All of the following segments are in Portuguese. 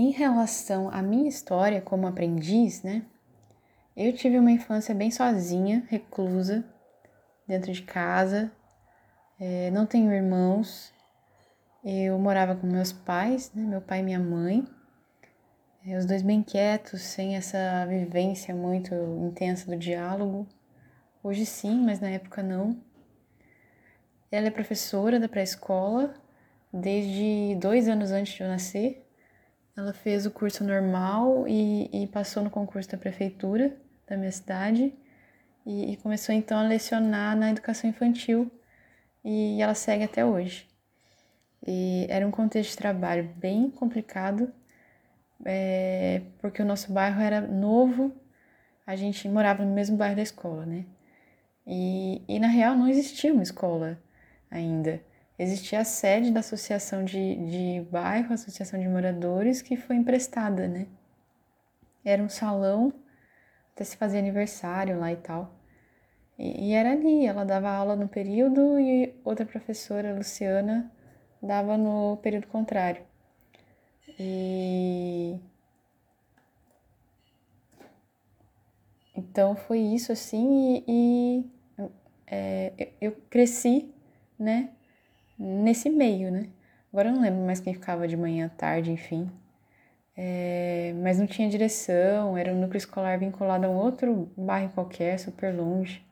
Em relação à minha história como aprendiz, né? Eu tive uma infância bem sozinha, reclusa, dentro de casa. É, não tenho irmãos. Eu morava com meus pais, né? Meu pai e minha mãe. É, os dois bem quietos, sem essa vivência muito intensa do diálogo. Hoje sim, mas na época não. Ela é professora da pré-escola desde dois anos antes de eu nascer. Ela fez o curso normal e, e passou no concurso da prefeitura da minha cidade e, e, começou então a lecionar na educação infantil e ela segue até hoje. E era um contexto de trabalho bem complicado, é, porque o nosso bairro era novo, a gente morava no mesmo bairro da escola, né? E, e na real não existia uma escola ainda. Existia a sede da associação de, de bairro, associação de moradores, que foi emprestada, né? Era um salão, até se fazia aniversário lá e tal. E, e era ali, ela dava aula no período e outra professora, Luciana, dava no período contrário. E então foi isso assim e, e é, eu cresci, né, nesse meio, né. Agora eu não lembro mais quem ficava de manhã tarde, enfim. É, mas não tinha direção, era um núcleo escolar vinculado a um outro bairro qualquer, super longe.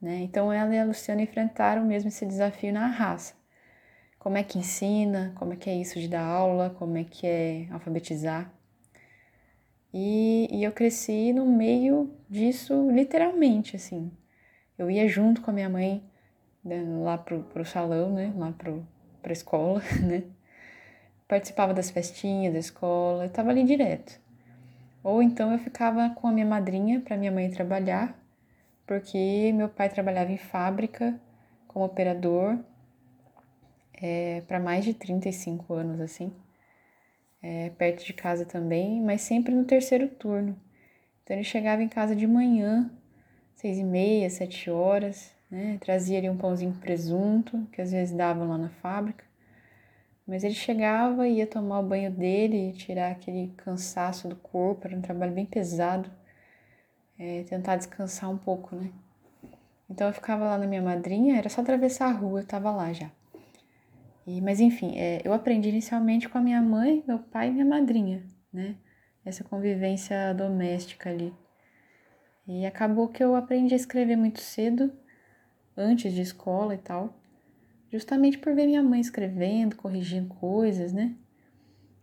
Né? Então ela e a Luciana enfrentaram mesmo esse desafio na raça. Como é que ensina, como é que é isso de dar aula, como é que é alfabetizar. E, e eu cresci no meio disso literalmente, assim. Eu ia junto com a minha mãe lá pro, pro salão, né? Lá pro, pra escola, né? Participava das festinhas da escola, eu tava ali direto. Ou então eu ficava com a minha madrinha para minha mãe trabalhar porque meu pai trabalhava em fábrica como operador é, para mais de 35 anos, assim, é, perto de casa também, mas sempre no terceiro turno. Então ele chegava em casa de manhã, seis e meia, sete horas, né? Trazia ali um pãozinho com presunto, que às vezes davam lá na fábrica. Mas ele chegava, ia tomar o banho dele, tirar aquele cansaço do corpo, era um trabalho bem pesado é, tentar descansar um pouco, né? Então eu ficava lá na minha madrinha, era só atravessar a rua, eu tava lá já. E, mas enfim, é, eu aprendi inicialmente com a minha mãe, meu pai e minha madrinha, né? Essa convivência doméstica ali. E acabou que eu aprendi a escrever muito cedo, antes de escola e tal, justamente por ver minha mãe escrevendo, corrigindo coisas, né?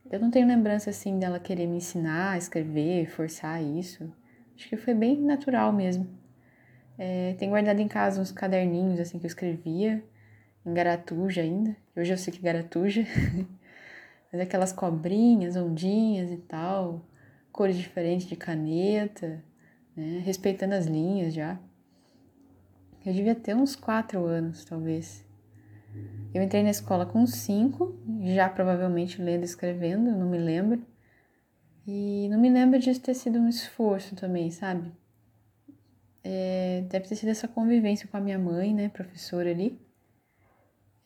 Eu não tenho lembrança assim dela querer me ensinar a escrever, forçar isso. Acho que foi bem natural mesmo. É, tenho guardado em casa uns caderninhos assim que eu escrevia, em garatuja ainda. Hoje eu sei que garatuja. Mas aquelas cobrinhas, ondinhas e tal, cores diferentes de caneta, né? respeitando as linhas já. Eu devia ter uns quatro anos, talvez. Eu entrei na escola com cinco, já provavelmente lendo e escrevendo, não me lembro. E não me lembro disso ter sido um esforço também, sabe? É, deve ter sido essa convivência com a minha mãe, né, professora ali.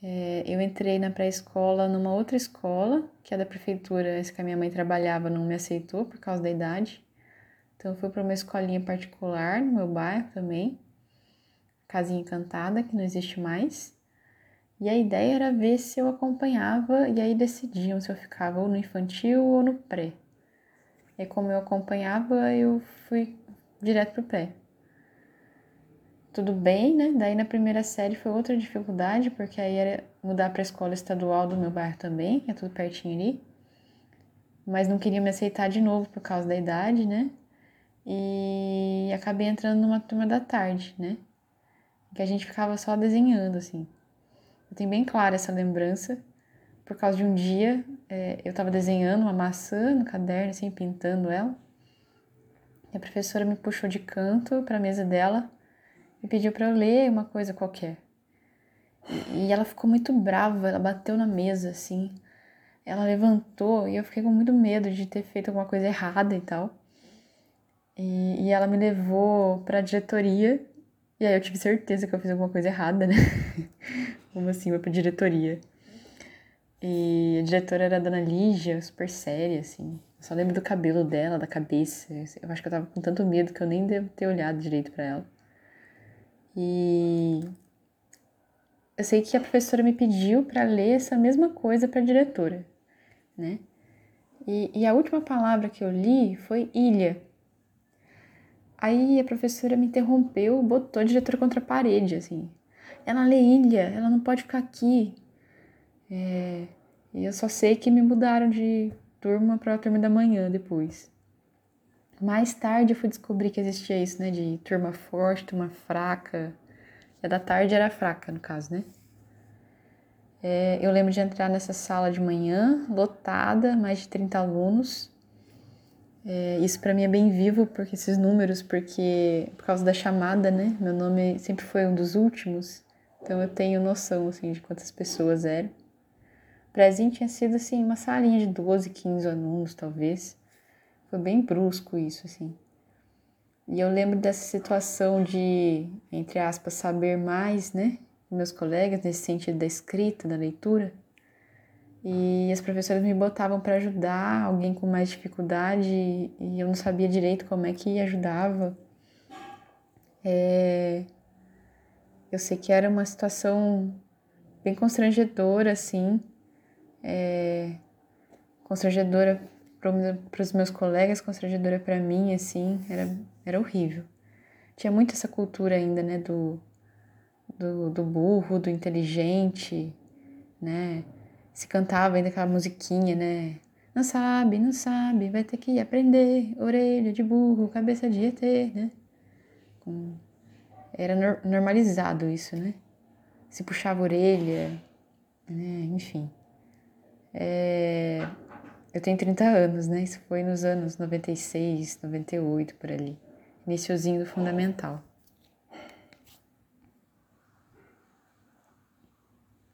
É, eu entrei na pré-escola numa outra escola, que é da prefeitura, essa que a minha mãe trabalhava não me aceitou por causa da idade. Então eu fui para uma escolinha particular no meu bairro também, Casinha Encantada, que não existe mais. E a ideia era ver se eu acompanhava e aí decidiam se eu ficava ou no infantil ou no pré. E como eu acompanhava, eu fui direto pro pré. Tudo bem, né? Daí na primeira série foi outra dificuldade, porque aí era mudar para a escola estadual do meu bairro também, que é tudo pertinho ali. Mas não queria me aceitar de novo por causa da idade, né? E acabei entrando numa turma da tarde, né? Que a gente ficava só desenhando, assim. Eu tenho bem clara essa lembrança por causa de um dia é, eu estava desenhando uma maçã no caderno, assim, pintando ela. E a professora me puxou de canto para a mesa dela e pediu para eu ler uma coisa qualquer. E, ela ficou muito brava, ela bateu na mesa, assim. Ela levantou e eu fiquei com muito medo de ter feito alguma coisa errada e tal. E, e ela me levou para a diretoria e aí eu tive certeza que eu fiz alguma coisa errada, né? Como assim, foi pra diretoria? E a diretora era a dona Lígia, super séria, assim. Eu só lembro do cabelo dela, da cabeça. Eu acho que eu tava com tanto medo que eu nem devo ter olhado direito para ela. E eu sei que a professora me pediu para ler essa mesma coisa para diretora, né? E, e, a última palavra que eu li foi ilha. Aí a professora me interrompeu, botou a diretora contra a parede, assim. Ela lê ilha, ela não pode ficar aqui. É, e eu só sei que me mudaram de turma para a turma da manhã depois. Mais tarde eu fui descobrir que existia isso, né? De turma forte, turma fraca. A da tarde era fraca, no caso, né? É, eu lembro de entrar nessa sala de manhã, lotada, mais de 30 alunos. É, isso para mim é bem vivo, porque esses números, porque por causa da chamada, né? Meu nome sempre foi um dos últimos, então eu tenho noção, assim, de quantas pessoas eram. O Prezinho tinha sido, assim, uma salinha de 12, 15 alunos, talvez. Foi bem brusco isso, assim. E eu lembro dessa situação de, entre aspas, saber mais, né? Meus colegas, nesse sentido da escrita, da leitura. E as professoras me botavam para ajudar alguém com mais dificuldade e eu não sabia direito como é que ajudava. É... Eu sei que era uma situação bem constrangedora, assim, é, constrangedora para os meus colegas, constrangedora para mim, assim, era, era horrível. Tinha muito essa cultura ainda, né, do, do, do burro, do inteligente, né, se cantava ainda aquela musiquinha, né, não sabe, não sabe, vai ter que aprender, orelha de burro, cabeça de ET, né, era normalizado isso, né, se puxava a orelha, né, enfim. É... Eu tenho 30 anos, né? Isso foi nos anos 96, 98, por ali. Iniciozinho do fundamental.